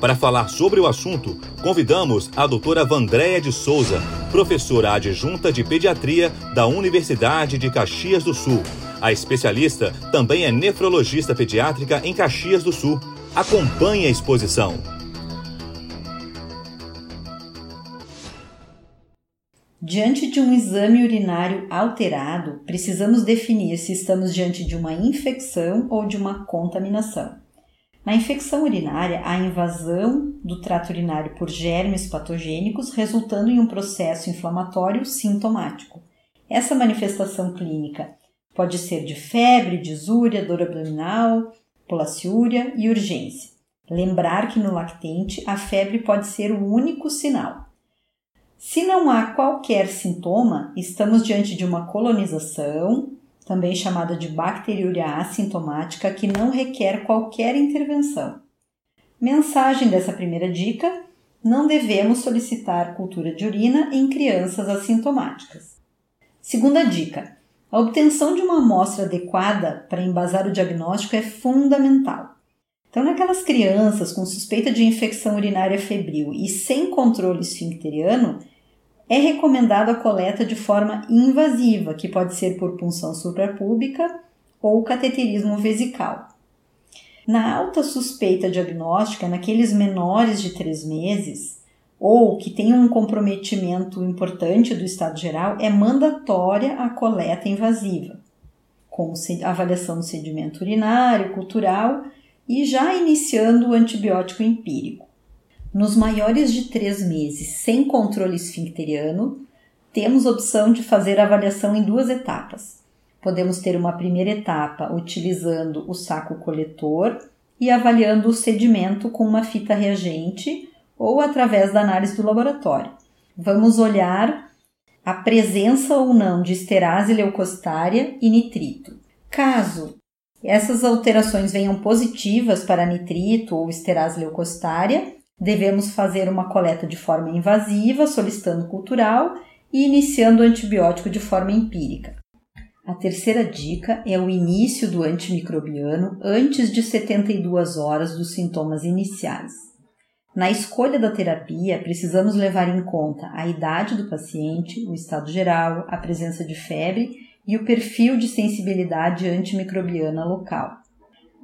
para falar sobre o assunto, convidamos a doutora Vandréia de Souza, professora adjunta de pediatria da Universidade de Caxias do Sul. A especialista também é nefrologista pediátrica em Caxias do Sul. Acompanhe a exposição. Diante de um exame urinário alterado, precisamos definir se estamos diante de uma infecção ou de uma contaminação. Na infecção urinária, há invasão do trato urinário por germes patogênicos, resultando em um processo inflamatório sintomático. Essa manifestação clínica pode ser de febre, disúria, dor abdominal, polaciúria e urgência. Lembrar que no lactente a febre pode ser o único sinal. Se não há qualquer sintoma, estamos diante de uma colonização, também chamada de bacteriúria assintomática, que não requer qualquer intervenção. Mensagem dessa primeira dica: não devemos solicitar cultura de urina em crianças assintomáticas. Segunda dica: a obtenção de uma amostra adequada para embasar o diagnóstico é fundamental. Então, naquelas crianças com suspeita de infecção urinária febril e sem controle esfincteriano, é recomendado a coleta de forma invasiva, que pode ser por punção suprapúbica ou cateterismo vesical. Na alta suspeita diagnóstica, naqueles menores de 3 meses ou que tenham um comprometimento importante do estado geral, é mandatória a coleta invasiva, com avaliação do sedimento urinário, cultural e já iniciando o antibiótico empírico. Nos maiores de três meses sem controle esfincteriano, temos opção de fazer avaliação em duas etapas. Podemos ter uma primeira etapa utilizando o saco coletor e avaliando o sedimento com uma fita reagente ou através da análise do laboratório. Vamos olhar a presença ou não de esterase leucocitária e nitrito. Caso essas alterações venham positivas para nitrito ou esterase leucocitária, Devemos fazer uma coleta de forma invasiva, solicitando cultural e iniciando o antibiótico de forma empírica. A terceira dica é o início do antimicrobiano antes de 72 horas dos sintomas iniciais. Na escolha da terapia, precisamos levar em conta a idade do paciente, o estado geral, a presença de febre e o perfil de sensibilidade antimicrobiana local.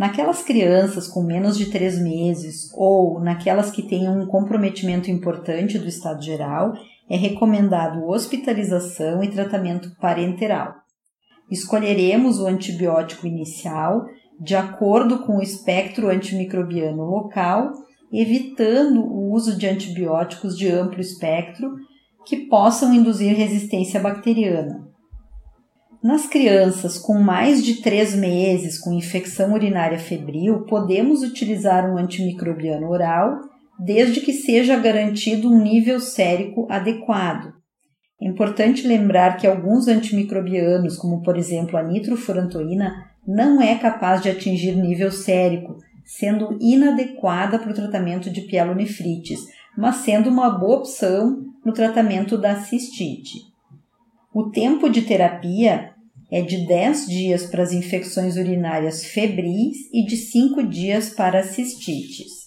Naquelas crianças com menos de 3 meses ou naquelas que tenham um comprometimento importante do estado geral, é recomendado hospitalização e tratamento parenteral. Escolheremos o antibiótico inicial de acordo com o espectro antimicrobiano local, evitando o uso de antibióticos de amplo espectro que possam induzir resistência bacteriana. Nas crianças com mais de 3 meses com infecção urinária febril, podemos utilizar um antimicrobiano oral, desde que seja garantido um nível sérico adequado. É importante lembrar que alguns antimicrobianos, como por exemplo a nitrofurantoína, não é capaz de atingir nível sérico, sendo inadequada para o tratamento de pielonefrites, mas sendo uma boa opção no tratamento da cistite. O tempo de terapia é de 10 dias para as infecções urinárias febris e de 5 dias para as cistites.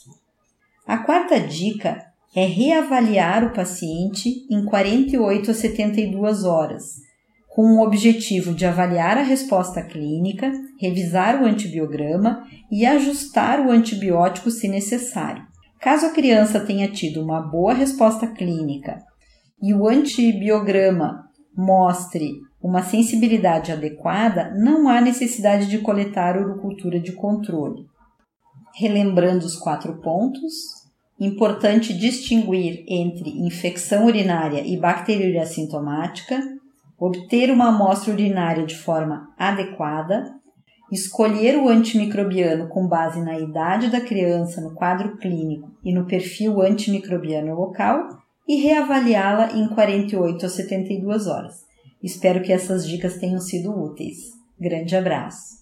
A quarta dica é reavaliar o paciente em 48 a 72 horas, com o objetivo de avaliar a resposta clínica, revisar o antibiograma e ajustar o antibiótico se necessário. Caso a criança tenha tido uma boa resposta clínica e o antibiograma mostre uma sensibilidade adequada, não há necessidade de coletar urocultura de controle. Relembrando os quatro pontos, importante distinguir entre infecção urinária e bacteriúria assintomática, obter uma amostra urinária de forma adequada, escolher o antimicrobiano com base na idade da criança, no quadro clínico e no perfil antimicrobiano local e reavaliá-la em 48 a 72 horas. Espero que essas dicas tenham sido úteis. Grande abraço.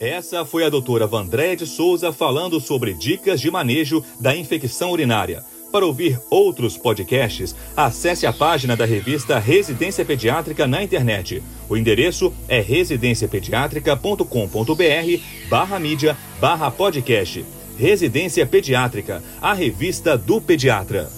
Essa foi a doutora Vandréia de Souza falando sobre dicas de manejo da infecção urinária. Para ouvir outros podcasts, acesse a página da revista Residência Pediátrica na internet. O endereço é residenciapediatrica.com.br barra mídia barra podcast. Residência Pediátrica, a revista do pediatra.